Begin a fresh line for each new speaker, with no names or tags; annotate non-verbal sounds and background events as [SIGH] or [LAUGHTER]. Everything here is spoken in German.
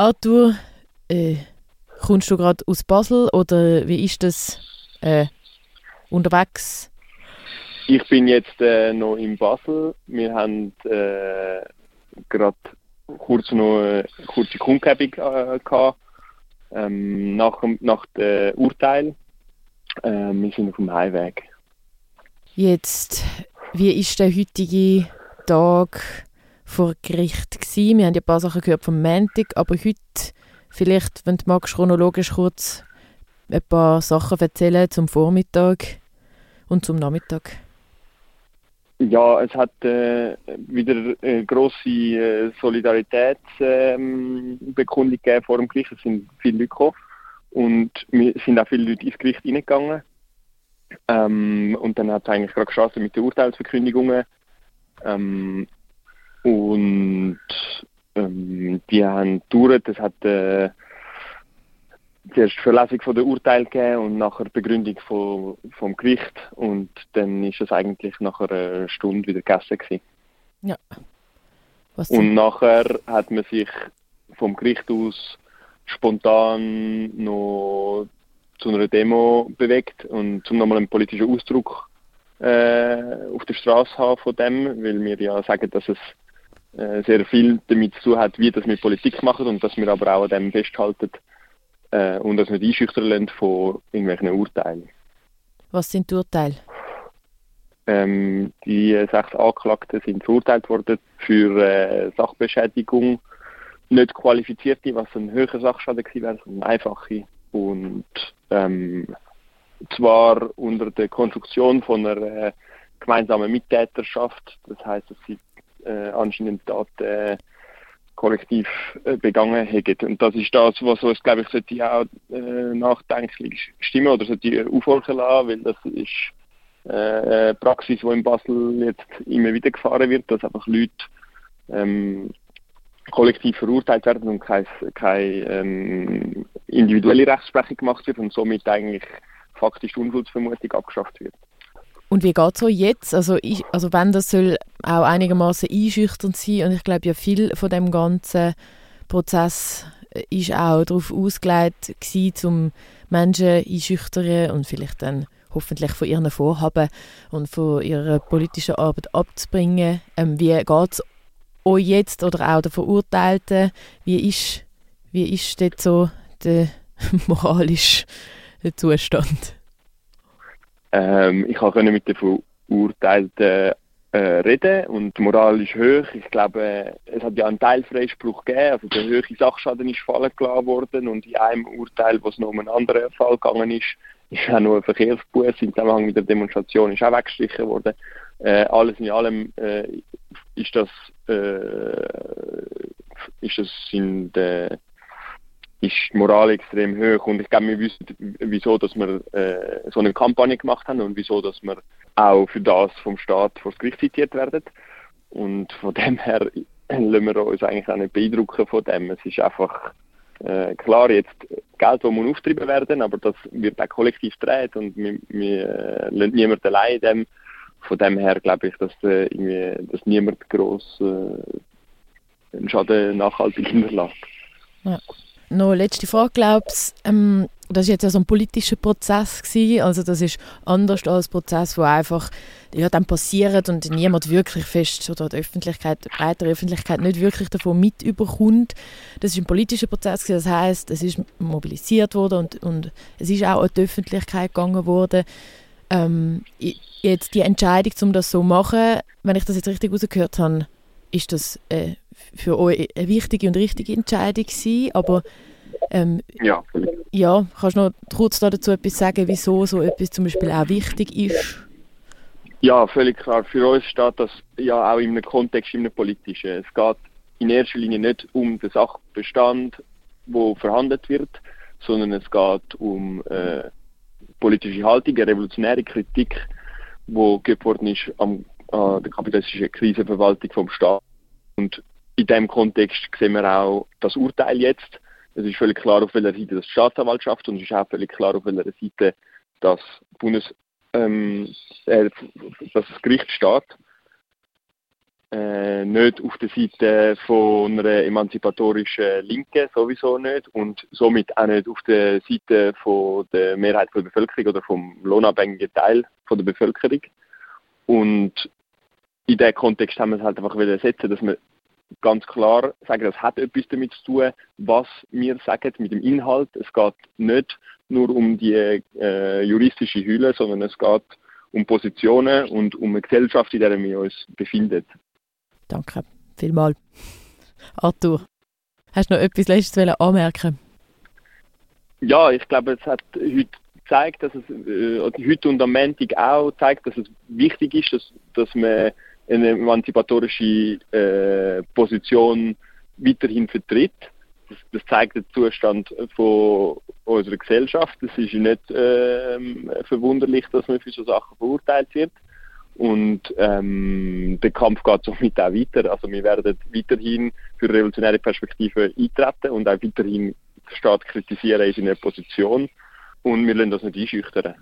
Arthur, äh, kommst du gerade aus Basel oder wie ist das äh, unterwegs?
Ich bin jetzt äh, noch in Basel. Wir haben äh, gerade kurz noch eine kurze Kundgebung äh, gehabt, ähm, nach, nach dem Urteil. Äh, wir sind auf dem Heimweg.
Jetzt, wie ist der heutige Tag vor Gericht gewesen? Wir haben ja ein paar Sachen gehört vom Montag, aber heute vielleicht, wenn du magst, chronologisch kurz ein paar Sachen erzählen zum Vormittag und zum Nachmittag.
Ja, es hat äh, wieder eine grosse äh, Solidaritätsbekundung ähm, gegeben vor dem Gericht. Es sind viele Leute gekommen und wir sind auch viele Leute ins Gericht reingegangen. Ähm, und dann hat es eigentlich gerade gestartet mit den Urteilsverkündigungen. Ähm, und ähm, die haben gedauert. Es hat äh, zuerst Verlesung von der Urteil gegeben und nachher Begründung von, vom Gericht und dann ist es eigentlich nach einer Stunde wieder gegessen gewesen.
Ja.
Was und nachher hat man sich vom Gericht aus spontan noch zu einer Demo bewegt und zum nochmal einen politischen Ausdruck äh, auf der Straße haben von dem, weil wir ja sagen, dass es äh, sehr viel damit zu tun hat, wie das mit Politik machen und dass wir aber auch an dem festhalten, äh, und dass wir die einschüchtern lassen von irgendwelchen Urteilen.
Was sind die Urteile?
Ähm, die sechs Anklagten sind verurteilt worden für äh, Sachbeschädigung, nicht qualifizierte, was ein höherer Sachschaden gewesen wäre, sondern einfache. Und ähm, zwar unter der Konstruktion von einer äh, gemeinsamen Mittäterschaft, das heißt, dass sie äh, anscheinend Taten äh, kollektiv äh, begangen haben. Und das ist das, was uns, glaube ich, sollte auch äh, nachdenklich stimmen oder sollte aufhorchen lassen, weil das ist äh, eine Praxis, die in Basel jetzt immer wieder gefahren wird, dass einfach Leute ähm, kollektiv verurteilt werden und keine, keine ähm, individuelle Rechtsprechung gemacht wird und somit eigentlich faktisch Unschuldsvermutung abgeschafft wird.
Und wie geht es so jetzt? Also, ich, also wenn das soll auch einigermaßen einschüchternd sein und ich glaube ja viel von dem ganzen Prozess äh, ist auch darauf ausgelegt gewesen, um Menschen einschüchtern und vielleicht dann hoffentlich von ihren Vorhaben und von ihrer politischen Arbeit abzubringen. Ähm, wie geht es euch jetzt oder auch den Verurteilten? Wie ist, wie ist dort so der [LAUGHS] moralische Zustand?
Ähm, ich konnte mit den Verurteilten reden und die Moral ist hoch. Ich glaube, es hat ja einen Teilfreispruch gegeben, also der höhere Sachschaden ist fallen gelassen worden und in einem Urteil, wo es noch um einen anderen Fall gegangen ist, ist auch nur ein Verkehrsbuß im Zusammenhang mit der Demonstration ist auch weggestrichen worden. Äh, alles in allem äh, ist das äh, ist das in der ist die Moral extrem hoch und ich glaube, wir wissen, wieso, dass wir äh, so eine Kampagne gemacht haben und wieso, dass wir auch für das vom Staat vor das Gericht zitiert werden. Und von dem her lassen wir uns eigentlich auch nicht beeindrucken von dem. Es ist einfach äh, klar, jetzt Geld, das muss auftrieben werden, aber das wird auch kollektiv gedreht und wir, wir äh, lassen niemanden allein in dem. Von dem her glaube ich, dass, äh, irgendwie, dass niemand gross äh, einen Schaden nachhaltig hinterlässt.
Ja noch letzte Frage, glaubst ähm, das war jetzt ja so ein politischer Prozess gewesen, also das ist anders als ein Prozess, wo einfach ja, dann passiert und niemand wirklich fest oder die Öffentlichkeit, die breitere Öffentlichkeit nicht wirklich davon mit überkommt. Das ist ein politischer Prozess gewesen, das heißt, es ist mobilisiert worden und, und es ist auch an die Öffentlichkeit gegangen worden. Ähm, jetzt die Entscheidung, um das so zu machen, wenn ich das jetzt richtig rausgehört habe, ist das äh, für euch eine wichtige und richtige Entscheidung gewesen, aber ähm,
ja.
ja, kannst du noch kurz dazu etwas sagen, wieso so etwas zum Beispiel auch wichtig ist?
Ja, völlig klar. Für uns steht das ja auch in einem Kontext, in einem politischen. Es geht in erster Linie nicht um den Sachbestand, wo verhandelt wird, sondern es geht um äh, politische Haltung, eine revolutionäre Kritik, wo geübt worden ist am, an der kapitalistischen Krisenverwaltung vom Staat. Und in dem Kontext sehen wir auch das Urteil jetzt. Es ist völlig klar, auf welcher Seite das Staatsanwaltschaft und es ist auch völlig klar, auf welcher Seite das Bundes, ähm, äh, das Gericht steht. äh, nicht auf der Seite von einer emanzipatorischen Linken, sowieso nicht, und somit auch nicht auf der Seite von der Mehrheit der Bevölkerung oder vom lohnabhängigen Teil von der Bevölkerung. Und in diesem Kontext haben wir es halt einfach setzen, dass wir ganz klar sagen, das hat etwas damit zu tun, was wir sagen mit dem Inhalt. Es geht nicht nur um die äh, juristische Hülle, sondern es geht um Positionen und um eine Gesellschaft, in der wir uns befinden.
Danke, vielmals. Arthur, hast du noch etwas Letztes anmerken
Ja, ich glaube, es hat heute gezeigt, dass es, äh, heute und am Montag auch zeigt, dass es wichtig ist, dass, dass man eine emanzipatorische äh, Position weiterhin vertritt. Das, das, zeigt den Zustand von unserer Gesellschaft. Es ist nicht äh, verwunderlich, dass man für so Sachen verurteilt wird. Und ähm, der Kampf geht somit auch weiter. Also wir werden weiterhin für revolutionäre Perspektiven eintreten und auch weiterhin den Staat kritisieren in seiner Position. Und wir lassen das nicht einschüchtern.